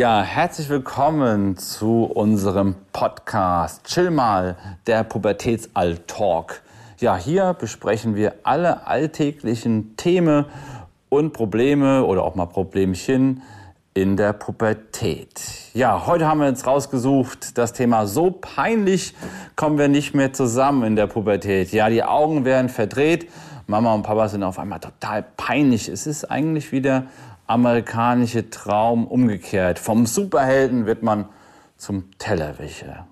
Ja, herzlich willkommen zu unserem Podcast Chill mal, der Pubertätsall-Talk. Ja, hier besprechen wir alle alltäglichen Themen und Probleme oder auch mal Problemchen in der Pubertät. Ja, heute haben wir jetzt rausgesucht das Thema so peinlich kommen wir nicht mehr zusammen in der Pubertät. Ja, die Augen werden verdreht. Mama und Papa sind auf einmal total peinlich. Es ist eigentlich wieder amerikanische Traum umgekehrt. Vom Superhelden wird man zum Tellerwäscher.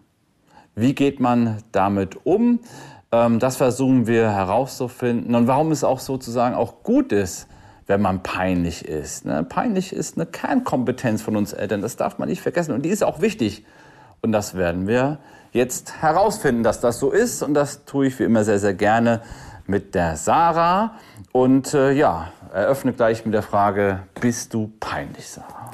Wie geht man damit um? Ähm, das versuchen wir herauszufinden. Und warum es auch sozusagen auch gut ist, wenn man peinlich ist. Ne? Peinlich ist eine Kernkompetenz von uns Eltern. Das darf man nicht vergessen. Und die ist auch wichtig. Und das werden wir jetzt herausfinden, dass das so ist. Und das tue ich wie immer sehr, sehr gerne mit der Sarah. Und äh, ja, eröffne gleich mit der Frage, bist du peinlich, Sarah?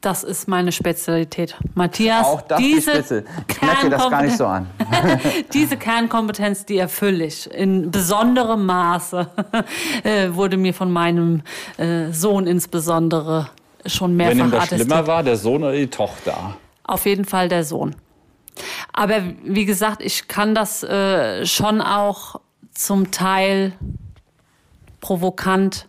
Das ist meine Spezialität. Matthias, Auch das diese die Spitze. Ich merke dir das gar nicht so an. diese Kernkompetenz, die erfülle ich in besonderem Maße, äh, wurde mir von meinem äh, Sohn insbesondere schon mehrfach Wenn ihm das attestiert. schlimmer war, der Sohn oder die Tochter? Auf jeden Fall der Sohn. Aber wie gesagt, ich kann das äh, schon auch zum Teil provokant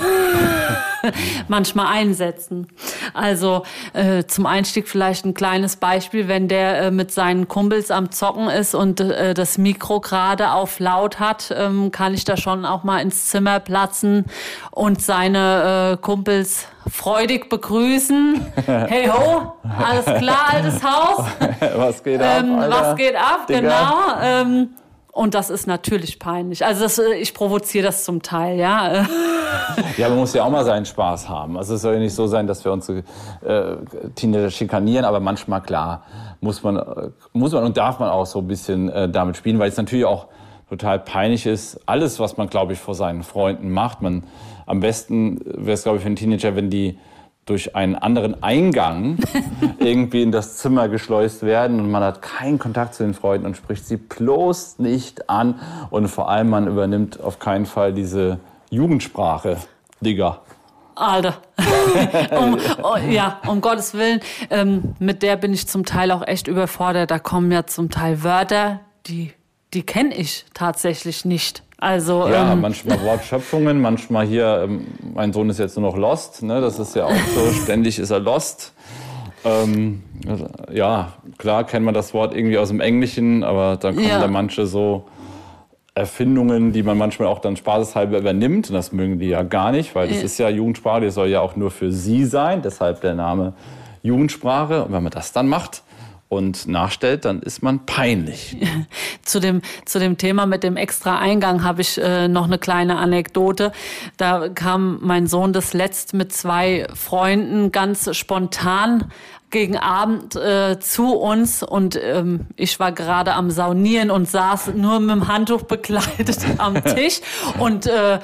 manchmal einsetzen. Also äh, zum Einstieg vielleicht ein kleines Beispiel, wenn der äh, mit seinen Kumpels am Zocken ist und äh, das Mikro gerade auf laut hat, ähm, kann ich da schon auch mal ins Zimmer platzen und seine äh, Kumpels freudig begrüßen. Hey ho, alles klar, altes Haus. was geht ab? Ähm, was geht ab, Digga? genau. Ähm, und das ist natürlich peinlich. Also das, äh, ich provoziere das zum Teil, ja. Ja, man muss ja auch mal seinen Spaß haben. Also es soll ja nicht so sein, dass wir uns äh, Teenager schikanieren, aber manchmal, klar, muss man, äh, muss man und darf man auch so ein bisschen äh, damit spielen, weil es natürlich auch total peinlich ist. Alles, was man, glaube ich, vor seinen Freunden macht. Man, am besten wäre es, glaube ich, für einen Teenager, wenn die durch einen anderen Eingang irgendwie in das Zimmer geschleust werden und man hat keinen Kontakt zu den Freunden und spricht sie bloß nicht an und vor allem man übernimmt auf keinen Fall diese Jugendsprache, Digga. Alter. um, oh, ja, um Gottes Willen. Ähm, mit der bin ich zum Teil auch echt überfordert. Da kommen ja zum Teil Wörter, die, die kenne ich tatsächlich nicht. Also, Ja, ähm, manchmal Wortschöpfungen, manchmal hier, ähm, mein Sohn ist jetzt nur noch lost, ne? das ist ja auch so, ständig ist er lost. Ähm, ja, klar kennt man das Wort irgendwie aus dem Englischen, aber dann kommen Ja. da manche so Erfindungen, die man manchmal auch dann spaßeshalber übernimmt und das mögen die ja gar nicht, weil das Ja. ist ja Jugendsprache, die soll ja auch nur für sie sein, deshalb der Name Jugendsprache. Und wenn man das dann macht und nachstellt, dann ist man peinlich. zu dem, zu dem Thema mit dem extra Eingang habe ich äh, noch eine kleine Anekdote. Da kam mein Sohn das letzt mit zwei Freunden ganz spontan gegen Abend äh, zu uns und ähm, ich war gerade am Saunieren und saß nur mit dem Handtuch bekleidet am Tisch und äh,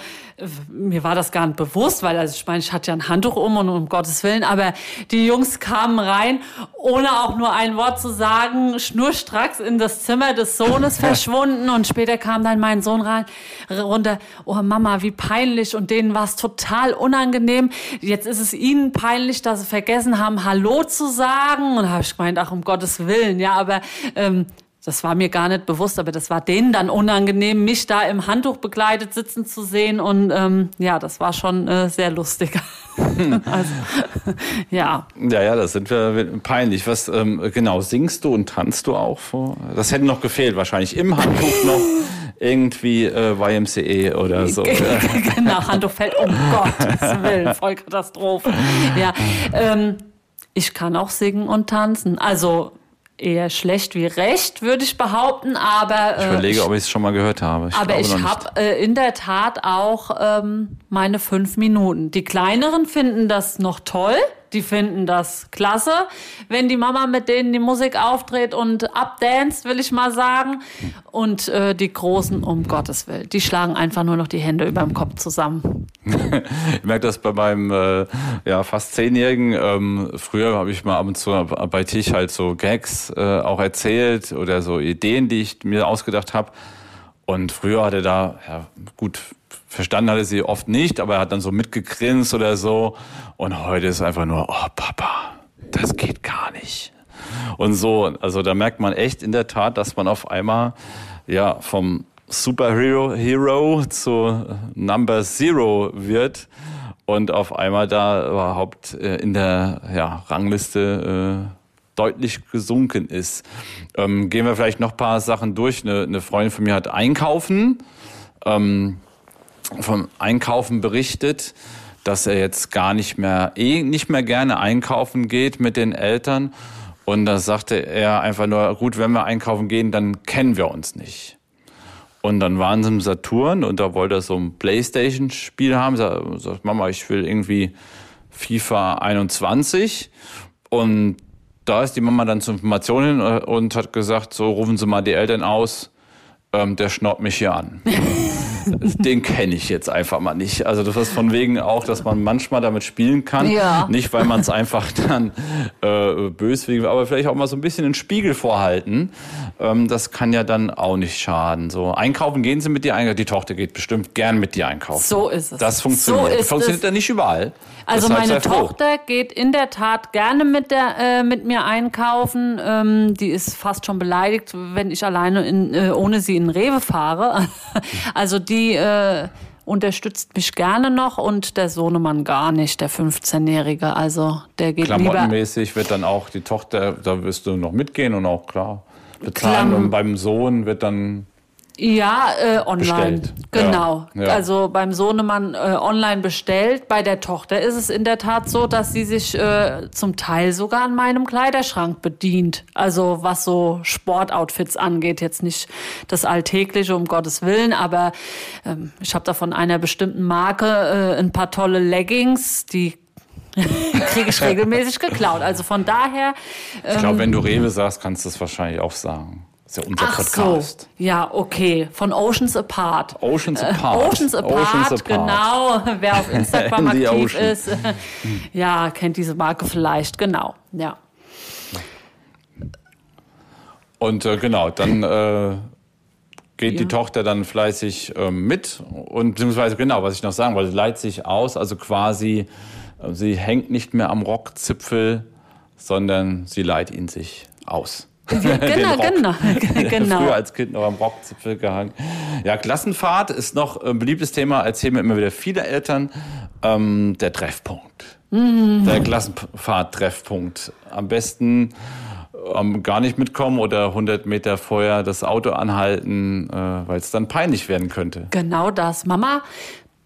mir war das gar nicht bewusst, weil also ich meine, ich hatte ja ein Handtuch um und um Gottes Willen, aber die Jungs kamen rein, ohne auch nur ein Wort zu sagen, schnurstracks in das Zimmer des Sohnes verschwunden und später kam dann mein Sohn rein, runter, oh Mama, wie peinlich. Und denen war es total unangenehm. Jetzt ist es ihnen peinlich, dass sie vergessen haben, Hallo zu sagen. Und habe ich gemeint, ach um Gottes Willen, ja, aber ähm, das war mir gar nicht bewusst, aber das war denen dann unangenehm, mich da im Handtuch begleitet sitzen zu sehen. Und ähm, ja, das war schon äh, sehr lustig. also, ja. Ja, ja, das sind wir peinlich. Was ähm, genau singst du und tanzt du auch vor? Das hätte noch gefehlt, wahrscheinlich im Handtuch noch irgendwie äh, YMCA oder so. genau, Handtuch fällt, um Gottes Willen, voll Katastrophe. Ja, ähm, ich kann auch singen und tanzen. Also eher schlecht wie recht, würde ich behaupten, aber Ich äh, überlege, ob ich es schon mal gehört habe. Ich Aber ich habe äh, in der Tat auch ähm, meine fünf Minuten. Die Kleineren finden das noch toll. Die finden das klasse, wenn die Mama mit denen die Musik aufdreht und abdanced, will ich mal sagen. Und äh, die Großen, um Gottes Willen, die schlagen einfach nur noch die Hände über dem Kopf zusammen. Ich merke das bei meinem äh, ja, fast Zehnjährigen. Ähm, früher habe ich mal ab und zu bei Tisch halt so Gags äh, auch erzählt oder so Ideen, die ich mir ausgedacht habe. Und früher hat er da, ja, gut, verstanden hat er sie oft nicht, aber er hat dann so mitgegrinst oder so. Und heute ist einfach nur, oh Papa, das geht gar nicht. Und so, also da merkt man echt in der Tat, dass man auf einmal ja vom Superhero Hero zu Number Zero wird und auf einmal da überhaupt äh, in der ja, Rangliste äh, deutlich gesunken ist. Ähm, gehen wir vielleicht noch ein paar Sachen durch. Eine, eine Freundin von mir hat Einkaufen, ähm, vom Einkaufen berichtet, dass er jetzt gar nicht mehr, eh nicht mehr gerne einkaufen geht mit den Eltern. Und da sagte er einfach nur, gut, wenn wir einkaufen gehen, dann kennen wir uns nicht. Und dann waren sie im Saturn und da wollte er so ein Playstation-Spiel haben. Sagt, Mama, ich will irgendwie FIFA 21. Und da ist die Mama dann zur Information hin äh, und hat gesagt, so rufen Sie mal die Eltern aus, ähm, der schnaubt mich hier an. Den kenne ich jetzt einfach mal nicht. Also das ist von wegen auch, dass man manchmal damit spielen kann. Ja. Nicht, weil man es einfach dann äh, böswillig, aber vielleicht auch mal so ein bisschen den Spiegel vorhalten. Ähm, das kann ja dann auch nicht schaden. So einkaufen gehen Sie mit dir einkaufen. Die Tochter geht bestimmt gern mit dir einkaufen. So ist es. Das funktioniert. So ist funktioniert ja nicht überall. Also Deshalb meine Tochter geht in der Tat gerne mit, der, äh, mit mir einkaufen. Ähm, die ist fast schon beleidigt, wenn ich alleine in, äh, ohne sie in Rewe fahre. also die äh, unterstützt mich gerne noch und der Sohnemann gar nicht, der 15-Jährige. Also der geht Klamottenmäßig lieber wird dann auch die Tochter, da wirst du noch mitgehen und auch klar bezahlen. Klam und beim Sohn wird dann ja, äh, online. Bestellt. Genau. Ja. Also beim Sohnemann äh, online bestellt. Bei der Tochter ist es in der Tat so, dass sie sich äh, zum Teil sogar an meinem Kleiderschrank bedient. Also was so Sportoutfits angeht. Jetzt nicht das Alltägliche, um Gottes Willen, aber ähm, ich habe da von einer bestimmten Marke äh, ein paar tolle Leggings, die kriege ich regelmäßig geklaut. Also von daher. Ähm, ich glaube, wenn du Rewe sagst, kannst du es wahrscheinlich auch sagen ist ja unser Ach Podcast. So. Ja, okay. Von Oceans Apart. Oceans äh, Apart. Äh, Oceans, Apart, Oceans Apart, genau. Wer auf Instagram aktiv ist, ja, kennt diese Marke vielleicht. Genau, ja. Und äh, genau, dann äh, geht ja. die Tochter dann fleißig äh, mit und beziehungsweise genau, was ich noch sagen wollte, leiht sich aus, also quasi, äh, sie hängt nicht mehr am Rockzipfel, sondern sie leiht ihn sich aus. Genau, genau, genau. Früher als Kind noch am Rockzipfel gehangen. Ja, Klassenfahrt ist noch ein beliebtes Thema, erzählen mir immer wieder viele Eltern. Ähm, der Treffpunkt. Mhm. Der Klassenfahrt-Treffpunkt. Am besten ähm, gar nicht mitkommen oder 100 Meter vorher das Auto anhalten, äh, weil es dann peinlich werden könnte. Genau das. Mama,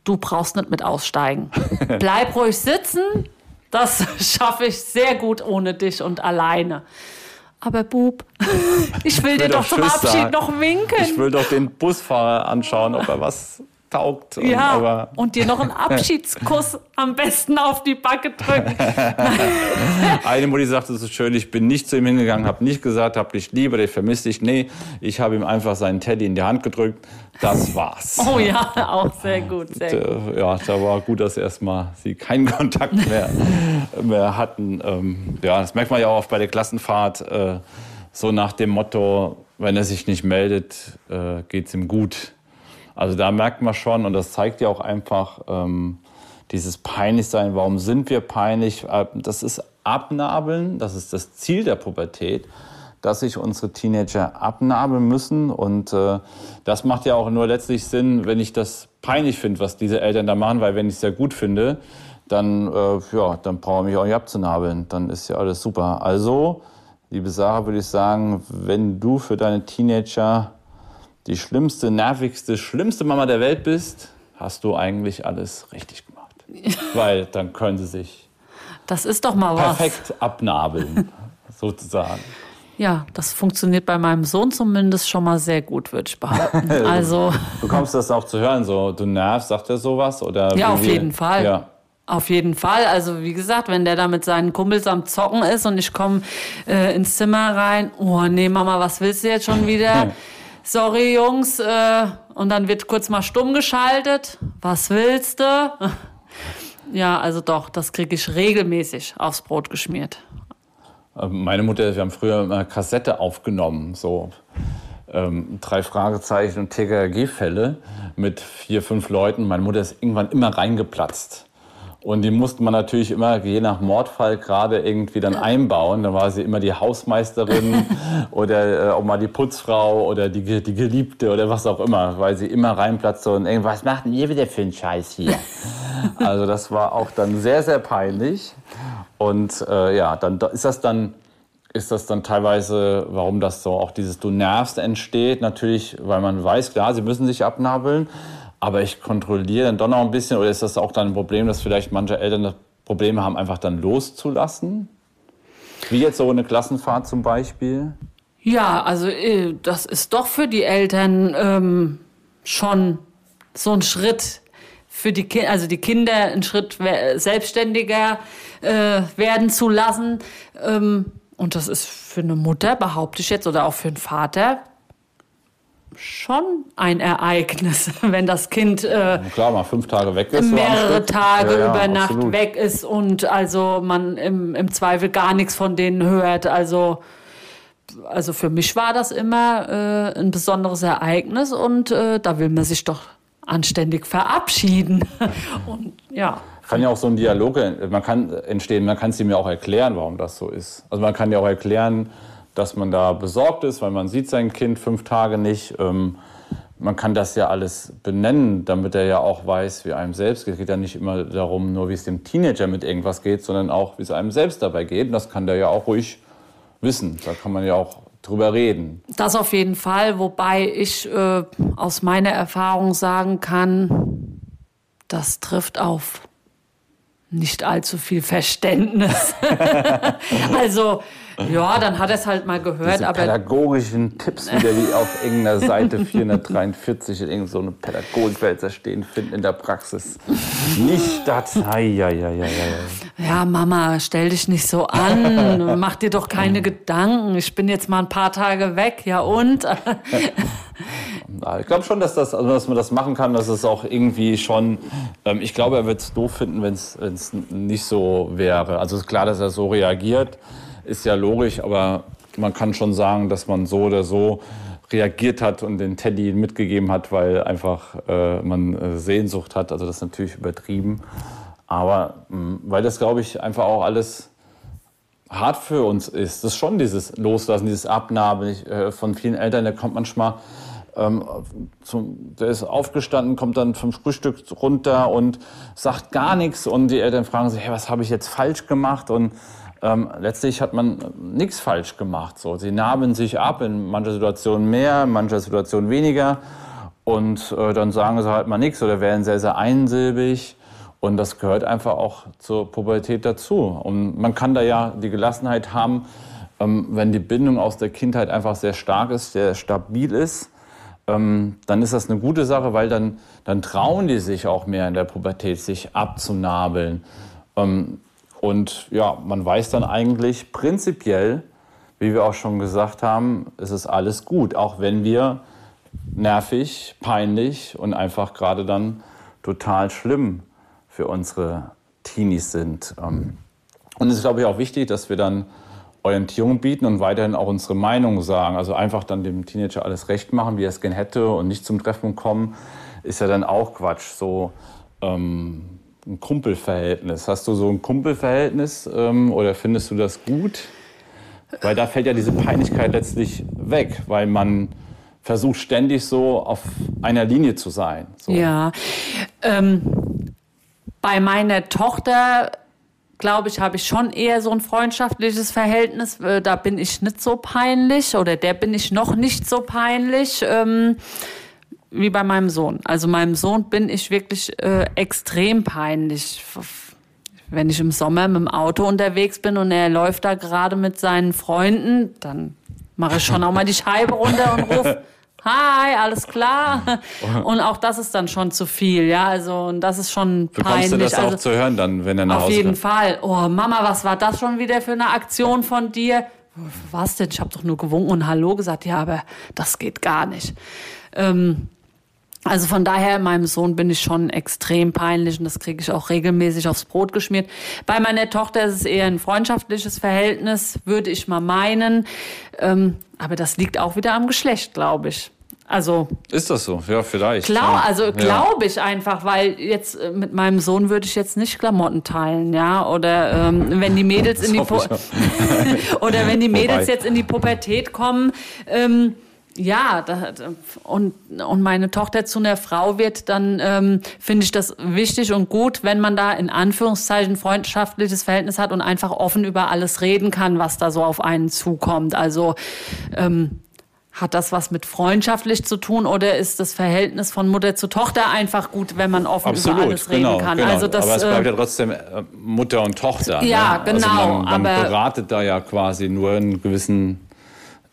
du brauchst nicht mit aussteigen. Bleib ruhig sitzen. Das schaffe ich sehr gut ohne dich und alleine. Aber Bub, ich will, ich will dir doch zum Abschied sagen. noch winken. Ich will doch den Busfahrer anschauen, ob er was taugt. Und, ja, aber und dir noch einen Abschiedskuss am besten auf die Backe drücken. Eine Mutti sagte so schön, ich bin nicht zu ihm hingegangen, habe nicht gesagt, hab dich liebe, ich vermisse dich. Nee, ich habe ihm einfach seinen Teddy in die Hand gedrückt. Das war's. Oh ja, auch sehr gut, sehr gut. Äh, ja, da war gut, dass erstmal sie keinen Kontakt mehr, mehr hatten. Ähm, ja, das merkt man ja auch oft bei der Klassenfahrt. Äh, so nach dem Motto, wenn er sich nicht meldet, äh, geht's ihm gut. Also da merkt man schon, und das zeigt ja auch einfach ähm, dieses Peinlichsein. Warum sind wir peinlich? Äh, das ist Abnabeln, das ist das Ziel der Pubertät, dass sich unsere Teenager abnabeln müssen. Und äh, das macht ja auch nur letztlich Sinn, wenn ich das peinlich finde, was diese Eltern da machen, weil wenn ich es ja gut finde, dann, äh, ja, dann brauche ich mich auch nicht abzunabeln. Dann ist ja alles super. Also, liebe Sarah, würde ich sagen, wenn du für deine Teenager die schlimmste, nervigste, schlimmste Mama der Welt bist, hast du eigentlich alles richtig gemacht. Weil dann können sie sich das ist doch mal perfekt was. abnabeln, sozusagen. Ja, das funktioniert bei meinem Sohn zumindest schon mal sehr gut, würde ich behaupten. Also Bekommst du das auch zu hören? So, du nervst, sagt er sowas? Oder ja, auf jeden Fall. Ja. Auf jeden Fall. Also wie gesagt, wenn der da mit seinen Kumpels am Zocken ist und ich komme äh, ins Zimmer rein, oh nee, Mama, was willst du jetzt schon wieder? Sorry Jungs, äh, und dann wird kurz mal stumm geschaltet. Was willst du? ja, also doch, das kriege ich regelmäßig aufs Brot geschmiert. Ähm, meine Mutter, wir haben früher eine Kassette aufgenommen, so ähm, drei Fragezeichen und TKG-Fälle mit vier, fünf Leuten. Meine Mutter ist irgendwann immer reingeplatzt. Und die musste man natürlich immer, je nach Mordfall, gerade irgendwie dann einbauen. Dann war sie immer die Hausmeisterin oder äh, auch mal die Putzfrau oder die, die Geliebte oder was auch immer, weil sie immer reinplatzte und irgendwas macht denn ihr wieder für einen Scheiß hier? also das war auch dann sehr, sehr peinlich. Und äh, ja, dann ist das dann ist das dann teilweise, warum das so auch dieses Du nervst entsteht. Natürlich, weil man weiß, klar, sie müssen sich abnabeln, aber ich kontrolliere dann doch noch ein bisschen. Oder ist das auch dann ein Problem, dass vielleicht manche Eltern Probleme haben, einfach dann loszulassen? Wie jetzt so eine Klassenfahrt zum Beispiel? Ja, also äh, das ist doch für die Eltern ähm, schon so ein Schritt für die Kinder, also die Kinder einen Schritt selbstständiger äh, werden zu lassen. Ähm, und das ist für eine Mutter, behaupte ich jetzt, oder auch für einen Vater, schon ein Ereignis, wenn das Kind äh, klar mal fünf Tage weg ist, mehrere Tage ja, ja, über Nacht absolut. weg ist und also man im, im Zweifel gar nichts von denen hört. Also also für mich war das immer äh, ein besonderes Ereignis und äh, da will man sich doch anständig verabschieden. und ja. Kann ja auch so ein Dialog man kann entstehen, man kann es ihm ja auch erklären, warum das so ist. Also man kann ja auch erklären, dass man da besorgt ist, weil man sieht sein Kind fünf Tage nicht. Ähm, man kann das ja alles benennen, damit er ja auch weiß, wie einem selbst geht. Es geht ja nicht immer darum, nur wie es dem Teenager mit irgendwas geht, sondern auch, wie es einem selbst dabei geht. Und das kann der ja auch ruhig wissen. Da kann man ja auch drüber reden. Das auf jeden Fall, wobei ich äh, aus meiner Erfahrung sagen kann, das trifft auf nicht allzu viel Verständnis. also ja, dann hat er es halt mal gehört. Diese aber pädagogischen Tipps wieder, die auf irgendeiner Seite 443 in irgendeine so Pädagogikwälzer stehen, finden in der Praxis. Nicht das. Ja, Mama, stell dich nicht so an. Mach dir doch keine Gedanken. Ich bin jetzt mal ein paar Tage weg. Ja und? Ich glaube schon, dass, das, also dass man das machen kann, dass es auch irgendwie schon, ähm, ich glaube, er wird es doof finden, wenn es nicht so wäre. Also es ist klar, dass er so reagiert ist ja logisch, aber man kann schon sagen, dass man so oder so reagiert hat und den Teddy mitgegeben hat, weil einfach äh, man äh, Sehnsucht hat. Also das ist natürlich übertrieben. Aber mh, mm, weil das, glaube ich, einfach auch alles hart für uns ist. Das ist schon dieses Loslassen, dieses Abnabeln. Äh, von vielen Eltern, da kommt manchmal, ähm, zum, der ist aufgestanden, kommt dann vom Frühstück runter und sagt gar nichts. Und die Eltern fragen sich, hey, was habe ich jetzt falsch gemacht? Und ähm, letztlich hat man nichts falsch gemacht. So. Sie nahmen sich ab, in mancher Situation mehr, in mancher Situation weniger. Und äh, dann sagen sie halt mal nichts oder werden sehr, sehr einsilbig. Und das gehört einfach auch zur Pubertät dazu. Und man kann da ja die Gelassenheit haben, ähm, wenn die Bindung aus der Kindheit einfach sehr stark ist, sehr stabil ist, ähm, dann ist das eine gute Sache, weil dann, dann trauen die sich auch mehr in der Pubertät, sich abzunabeln. Ähm, und ja, man weiß dann eigentlich prinzipiell, wie wir auch schon gesagt haben, es ist alles gut, auch wenn wir nervig, peinlich und einfach gerade dann total schlimm für unsere Teenies sind. Ähm, und es ist, glaube ich, auch wichtig, dass wir dann Orientierung bieten und weiterhin auch unsere Meinung sagen. Also einfach dann dem Teenager alles recht machen, wie er es gern hätte und nicht zum Treffen kommen, ist ja dann auch Quatsch. So, ähm, ein Kumpelverhältnis. Hast du so ein Kumpelverhältnis ähm, oder findest du das gut? Weil da fällt ja diese Peinlichkeit letztlich weg, weil man versucht ständig so auf einer Linie zu sein. So. Ja, ähm, bei meiner Tochter glaube ich, habe ich schon eher so ein freundschaftliches Verhältnis. Äh, da bin ich nicht so peinlich oder der bin ich noch nicht so peinlich. Ähm, wie bei meinem Sohn. Also meinem Sohn bin ich wirklich äh, extrem peinlich. Wenn ich im Sommer mit dem Auto unterwegs bin und er läuft da gerade mit seinen Freunden, dann mache ich schon auch mal die Scheibe runter und rufe, Hi, alles klar. Und auch das ist dann schon zu viel, ja. Also und das ist schon peinlich. Du das also, auch zu hören dann, wenn er nach Auf Hause jeden Fall. Oh Mama, was war das schon wieder für eine Aktion von dir? Was denn? Ich habe doch nur gewunken und Hallo gesagt. Ja, aber das geht gar nicht. Ähm, also von daher, meinem Sohn bin ich schon extrem peinlich und das kriege ich auch regelmäßig aufs Brot geschmiert. Bei meiner Tochter ist es eher ein freundschaftliches Verhältnis, würde ich mal meinen. Ähm, aber das liegt auch wieder am Geschlecht, glaube ich. Also ist das so? Ja, vielleicht. Klar, also glaube ich einfach, weil jetzt äh, mit meinem Sohn würde ich jetzt nicht Klamotten teilen, ja, oder ähm, wenn die Mädels in die Pu oder wenn die Mädels jetzt in die Pubertät kommen. Ähm, ja, da, und, und meine Tochter zu einer Frau wird, dann ähm, finde ich das wichtig und gut, wenn man da in Anführungszeichen freundschaftliches Verhältnis hat und einfach offen über alles reden kann, was da so auf einen zukommt. Also ähm, hat das was mit freundschaftlich zu tun oder ist das Verhältnis von Mutter zu Tochter einfach gut, wenn man offen Absolut, über alles genau, reden kann? Genau. Also das, aber es bleibt ja äh, trotzdem äh, Mutter und Tochter. Ja, ne? genau. Also man, man beratet da ja quasi nur in gewissen,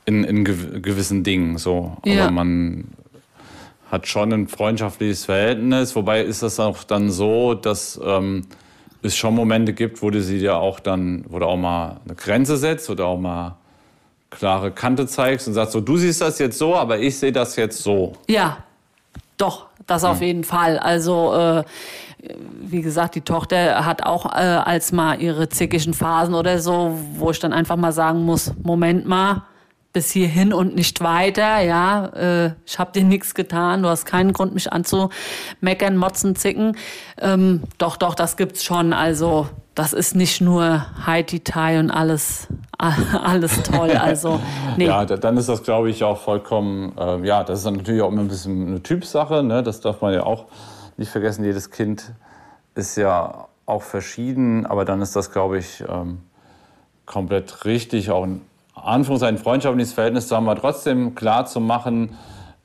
in, in gewissen Dingen. So. Ja. Aber man hat schon ein freundschaftliches Verhältnis. Wobei ist das auch dann so, dass ähm, es schon Momente gibt, wo du sie ja auch dann, wo du auch mal eine Grenze setzt oder auch mal klare Kante zeigst und sagst so, du siehst das jetzt so, aber ich sehe das jetzt so. Ja, doch, das auf jeden Fall. Also äh, wie gesagt, die Tochter hat auch äh, als mal ihre zickigen Phasen oder so, wo ich dann einfach mal sagen muss, Moment mal, bis hierhin und nicht weiter, ja, äh, ich habe dir nichts getan, du hast keinen Grund, mich anzumeckern, motzen, zicken. Ähm, doch, doch, das gibt's schon. Also das ist nicht nur Haiti Tai und alles, alles toll. Also, nee. ja, dann ist das, glaube ich, auch vollkommen, äh, ja, das ist dann natürlich auch immer ein bisschen eine Typsache, ne? das darf man ja auch nicht vergessen. Jedes Kind ist ja auch verschieden, aber dann ist das, glaube ich, ähm, komplett richtig, auch ein Anführungszeichen freundschaftliches Verhältnis zu haben, aber trotzdem klar zu machen,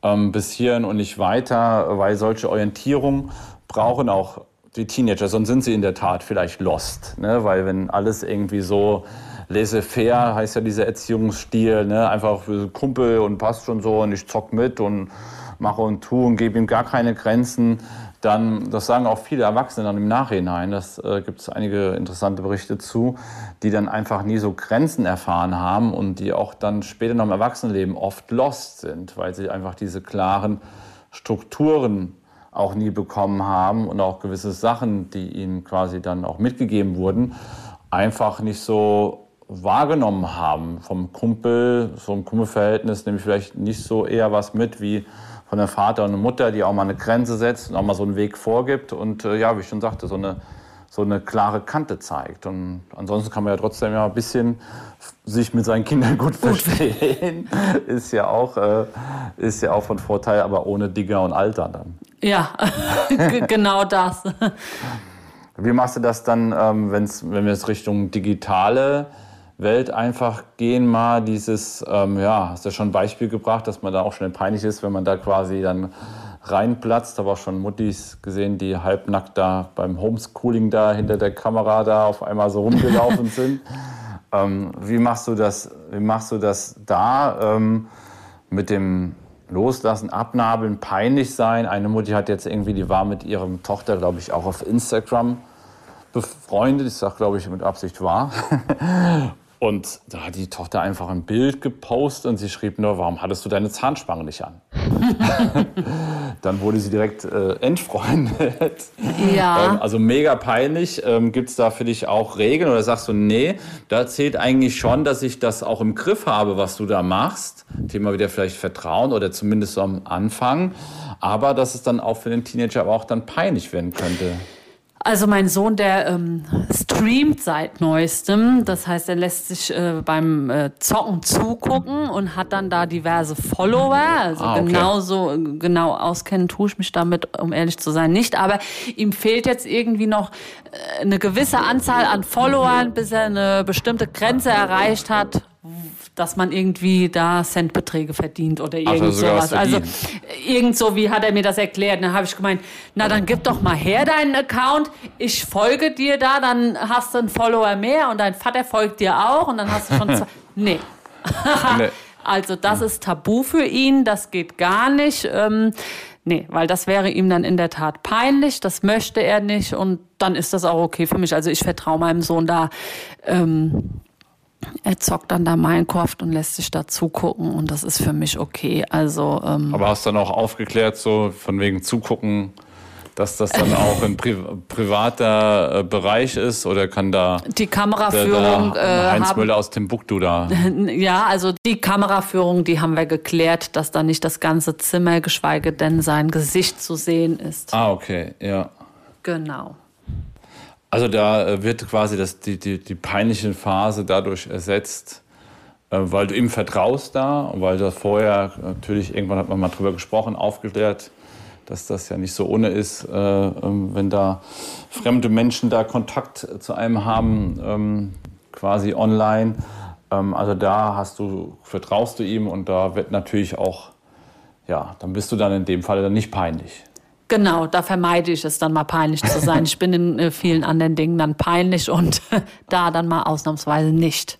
ähm, bis hierhin und nicht weiter, weil solche Orientierung brauchen auch die Teenager, sonst sind sie in der Tat vielleicht lost. Ne? Weil wenn alles irgendwie so laissez-faire, heißt ja dieser Erziehungsstil, ne? einfach Kumpel und passt schon so und ich zock mit und mache und tue und gebe ihm gar keine Grenzen, dann, das sagen auch viele Erwachsene dann im Nachhinein, das äh, gibt es einige interessante Berichte zu, die dann einfach nie so Grenzen erfahren haben und die auch dann später noch im Erwachsenenleben oft lost sind, weil sie einfach diese klaren Strukturen auch nie bekommen haben und auch gewisse Sachen, die ihnen quasi dann auch mitgegeben wurden, einfach nicht so wahrgenommen haben. Vom Kumpel, so ein Kumpelverhältnis nehme ich vielleicht nicht so eher was mit wie von der Vater und der Mutter, die auch mal eine Grenze setzt und auch mal so einen Weg vorgibt und äh, ja, wie ich schon sagte, so eine so eine klare Kante zeigt. Und ansonsten kann man ja trotzdem ja ein bisschen sich mit seinen Kindern gut verstehen. ist ja auch, äh, ist ja auch von Vorteil, aber ohne Digger und Alter dann. Ja, genau das. Wie machst du das dann, ähm, wenn's, wenn wir jetzt Richtung digitale Welt einfach gehen, mal dieses, ähm, ja, hast du ja schon ein Beispiel gebracht, dass man da auch schnell peinlich ist, wenn man da quasi dann reinplatzt. Da war schon Muttis gesehen, die halbnackt da beim Homeschooling da hinter der Kamera da auf einmal so rumgelaufen sind. ähm, wie machst du das, wie machst du das da ähm, mit dem Loslassen, Abnabeln, peinlich sein? Eine Mutti hat jetzt irgendwie, die war mit ihrem Tochter, glaube ich, auch auf Instagram befreundet. Ich sage, glaube ich, mit Absicht wahr. Und da hat die Tochter einfach ein Bild gepostet und sie schrieb nur, warum hattest du deine Zahnspange nicht an? Dann wurde sie direkt äh, entfreundet. Ja. Ähm, also mega peinlich. Ähm, Gibt es da für dich auch Regeln oder sagst du, nee, da zählt eigentlich schon, dass ich das auch im Griff habe, was du da machst. Thema wieder vielleicht Vertrauen oder zumindest so am Anfang. Aber dass es dann auch für den Teenager aber auch dann peinlich werden könnte. Also mein Sohn, der ähm, streamt seit neuestem. Das heißt, er lässt sich äh, beim äh, Zocken zugucken und hat dann da diverse Follower. Also ah, okay. genauso genau auskennen tue ich mich damit, um ehrlich zu sein, nicht. Aber ihm fehlt jetzt irgendwie noch äh, eine gewisse Anzahl an Followern, bis er eine bestimmte Grenze erreicht hat dass man irgendwie da Centbeträge verdient oder irgend also sowas. Also irgend so, wie hat er mir das erklärt. Dann habe ich gemeint, na dann gib doch mal her deinen Account, ich folge dir da, dann hast du einen Follower mehr und dein Vater folgt dir auch und dann hast du schon zwei. nee. nee. Also das ist tabu für ihn, das geht gar nicht. Ähm, nee, weil das wäre ihm dann in der Tat peinlich, das möchte er nicht und dann ist das auch okay für mich. Also ich vertraue meinem Sohn da ähm, er zockt dann da Minecraft und lässt sich da zugucken und das ist für mich okay. Also, ähm Aber hast du dann auch aufgeklärt, so von wegen zugucken, dass das dann auch ein Pri privater äh, Bereich ist oder kann da die Kameraführung der, der Heinz haben, Müller aus Timbuktu da? Ja, also die Kameraführung, die haben wir geklärt, dass da nicht das ganze Zimmer, geschweige denn sein Gesicht zu sehen ist. Ah, okay, ja. Genau. Also da äh, wird quasi das, die, die, die peinliche Phase dadurch ersetzt, äh, weil du ihm vertraust da weil das vorher, natürlich, irgendwann hat man mal drüber gesprochen, aufgeklärt, dass das ja nicht so ohne ist, äh, ähm, wenn da fremde Menschen da Kontakt zu einem haben, ähm, quasi online. Ähm, also da hast du, vertraust du ihm und da wird natürlich auch, ja, dann bist du dann in dem Fall dann nicht peinlich. Genau, da vermeide ich es dann mal peinlich zu sein. Ich bin in äh, vielen anderen Dingen dann peinlich und da dann mal ausnahmsweise nicht.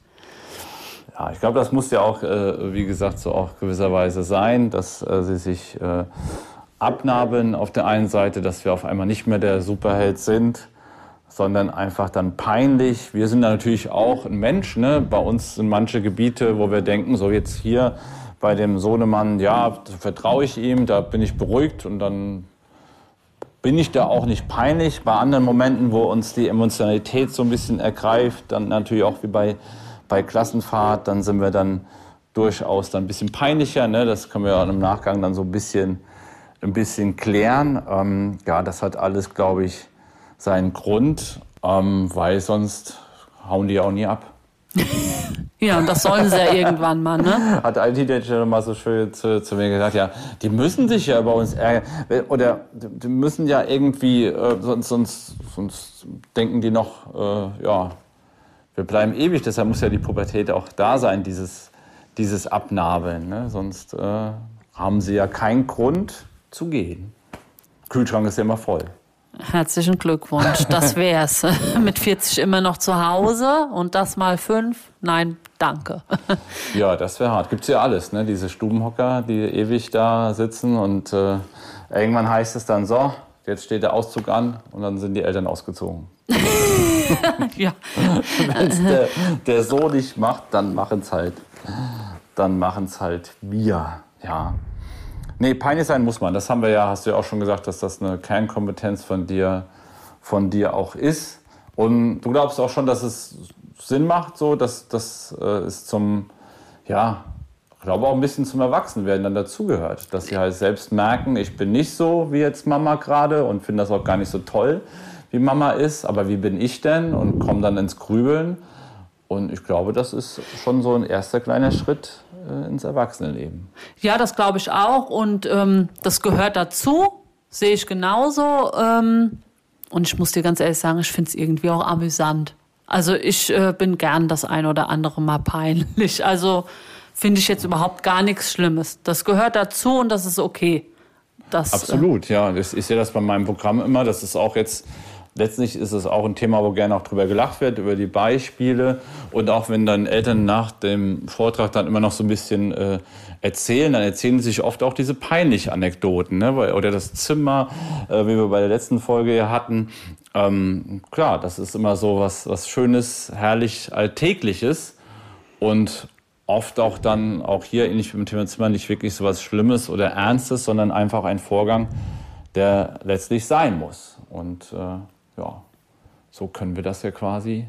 Ja, ich glaube, das muss ja auch, äh, wie gesagt, so auch gewisserweise sein, dass äh, sie sich abnabeln auf der einen Seite, dass wir auf einmal nicht mehr der Superheld sind, sondern einfach dann peinlich. Wir sind natürlich auch ein Mensch. Ne? Bei uns sind manche Gebiete, wo wir denken, so jetzt hier bei dem Sohnemann, ja, vertraue ich ihm, da bin ich beruhigt und dann bin ich da auch nicht peinlich. Bei anderen Momenten, wo uns die Emotionalität so ein bisschen ergreift, dann natürlich auch wie bei, bei Klassenfahrt, dann sind wir dann durchaus dann ein bisschen peinlicher. Ne? Das können wir ja im Nachgang dann so ein bisschen ein bisschen klären. Ähm, ja, das hat alles, glaube ich, seinen Grund, ähm, weil sonst hauen die auch nie ab. ja, und das sollen sie ja irgendwann mal, ne? Hat ein Teenager mal so schön zu, zu, mir gesagt, ja, die müssen sich ja bei uns ärgern. Oder die müssen ja irgendwie, äh, sonst, sonst, sonst denken die noch, äh, ja, wir bleiben ewig. Deshalb muss ja die Pubertät auch da sein, dieses, dieses Abnabeln. Ne? Sonst äh, haben sie ja keinen Grund, zu gehen. Kühlschrank ist ja immer voll. Herzlichen Glückwunsch, das wär's. Mit 40 immer noch zu Hause und das mal fünf? Nein, danke. ja, das wäre hart. Gibt es ja alles, ne? Diese Stubenhocker, die ewig da sitzen und äh, irgendwann heißt es dann so, jetzt steht der Auszug an und dann sind die Eltern ausgezogen. ja. Wenn es der, der so nicht macht, dann machen es halt, dann machen es halt wir. Ja. Nee, peinlich sein muss man. Das haben wir ja, hast du ja auch schon gesagt, dass das eine Kernkompetenz von dir, von dir auch ist. Und du glaubst auch schon, dass es Sinn macht, so, dass das äh, es zum, ja, ich glaube auch ein bisschen zum Erwachsenwerden dann dazugehört. Dass sie halt selbst merken, ich bin nicht so wie jetzt Mama gerade und finde das auch gar nicht so toll, wie Mama ist, aber wie bin ich denn? Und kommen dann ins Grübeln. Und ich glaube, das ist schon so ein erster kleiner Schritt äh, ins Erwachsenenleben. Ja, das glaube ich auch. Und ähm, das gehört dazu, sehe ich genauso. Ähm, und ich muss dir ganz ehrlich sagen, ich finde es irgendwie auch amüsant. Also ich äh, bin gern das ein oder andere Mal peinlich. Also finde ich jetzt überhaupt gar nichts Schlimmes. Das gehört dazu und das ist okay. Das, äh, Absolut, äh, ja. Ich, ich sehe das bei meinem Programm immer. Das ist auch jetzt letztlich ist es auch ein Thema, wo gerne auch drüber gelacht wird, über die Beispiele. Und auch wenn dann Eltern nach dem Vortrag dann immer noch so ein bisschen äh, erzählen, dann erzählen sich oft auch diese peinlichen Anekdoten. Ne? Oder das Zimmer, äh, wie wir bei der letzten Folge hatten. Ähm, klar, das ist immer so was, was Schönes, herrlich Alltägliches. Und oft auch dann, auch hier ähnlich wie im Thema Zimmer, nicht wirklich so was Schlimmes oder Ernstes, sondern einfach ein Vorgang, der letztlich sein muss. Und äh, ja, so können wir das ja quasi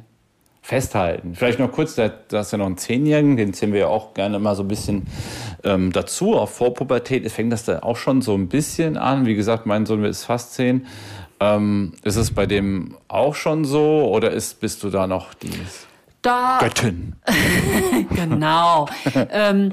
festhalten. Vielleicht noch kurz, da hast ja noch einen Zehnjährigen, den zählen wir ja auch gerne mal so ein bisschen ähm, dazu. Auf Vorpubertät fängt das da auch schon so ein bisschen an. Wie gesagt, mein Sohn ist fast zehn. Ähm, ist es bei dem auch schon so oder ist, bist du da noch die da, Göttin? genau. ähm,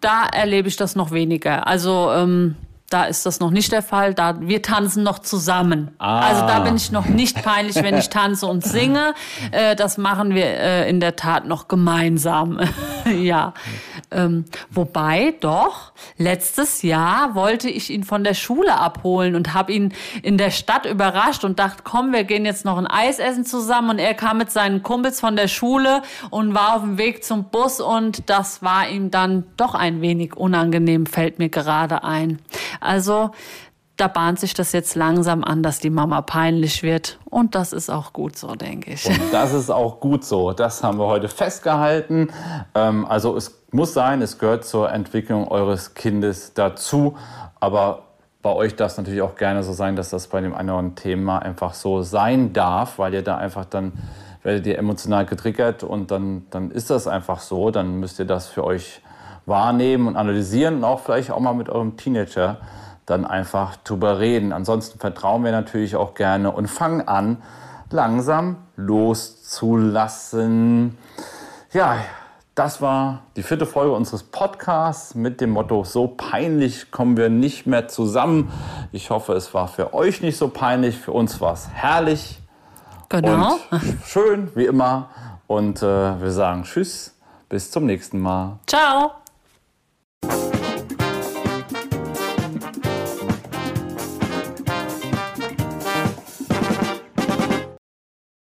da erlebe ich das noch weniger. Also ähm, da ist das noch nicht der Fall. Da wir tanzen noch zusammen. Ah. Also da bin ich noch nicht peinlich, wenn ich tanze und singe. Äh, das machen wir äh, in der Tat noch gemeinsam. ja. Ähm, wobei doch letztes Jahr wollte ich ihn von der Schule abholen und habe ihn in der Stadt überrascht und dachte, komm, wir gehen jetzt noch ein Eis essen zusammen. Und er kam mit seinen Kumpels von der Schule und war auf dem Weg zum Bus und das war ihm dann doch ein wenig unangenehm, fällt mir gerade ein. Also da bahnt sich das jetzt langsam an, dass die Mama peinlich wird. Und das ist auch gut so, denke ich. Und das ist auch gut so. Das haben wir heute festgehalten. Ähm, also es muss sein, es gehört zur Entwicklung eures Kindes dazu. Aber bei euch darf es natürlich auch gerne so sein, dass das bei dem anderen Thema einfach so sein darf, weil ihr da einfach dann werdet ihr emotional getriggert und dann, dann ist das einfach so. Dann müsst ihr das für euch wahrnehmen und analysieren und auch vielleicht auch mal mit eurem Teenager dann einfach drüber reden. Ansonsten vertrauen wir natürlich auch gerne und fangen an, langsam loszulassen. Ja, das war die vierte Folge unseres Podcasts mit dem Motto, so peinlich kommen wir nicht mehr zusammen. Ich hoffe, es war für euch nicht so peinlich. Für uns war es herrlich. Genau. Und schön, wie immer. Und äh, wir sagen Tschüss, bis zum nächsten Mal. Ciao.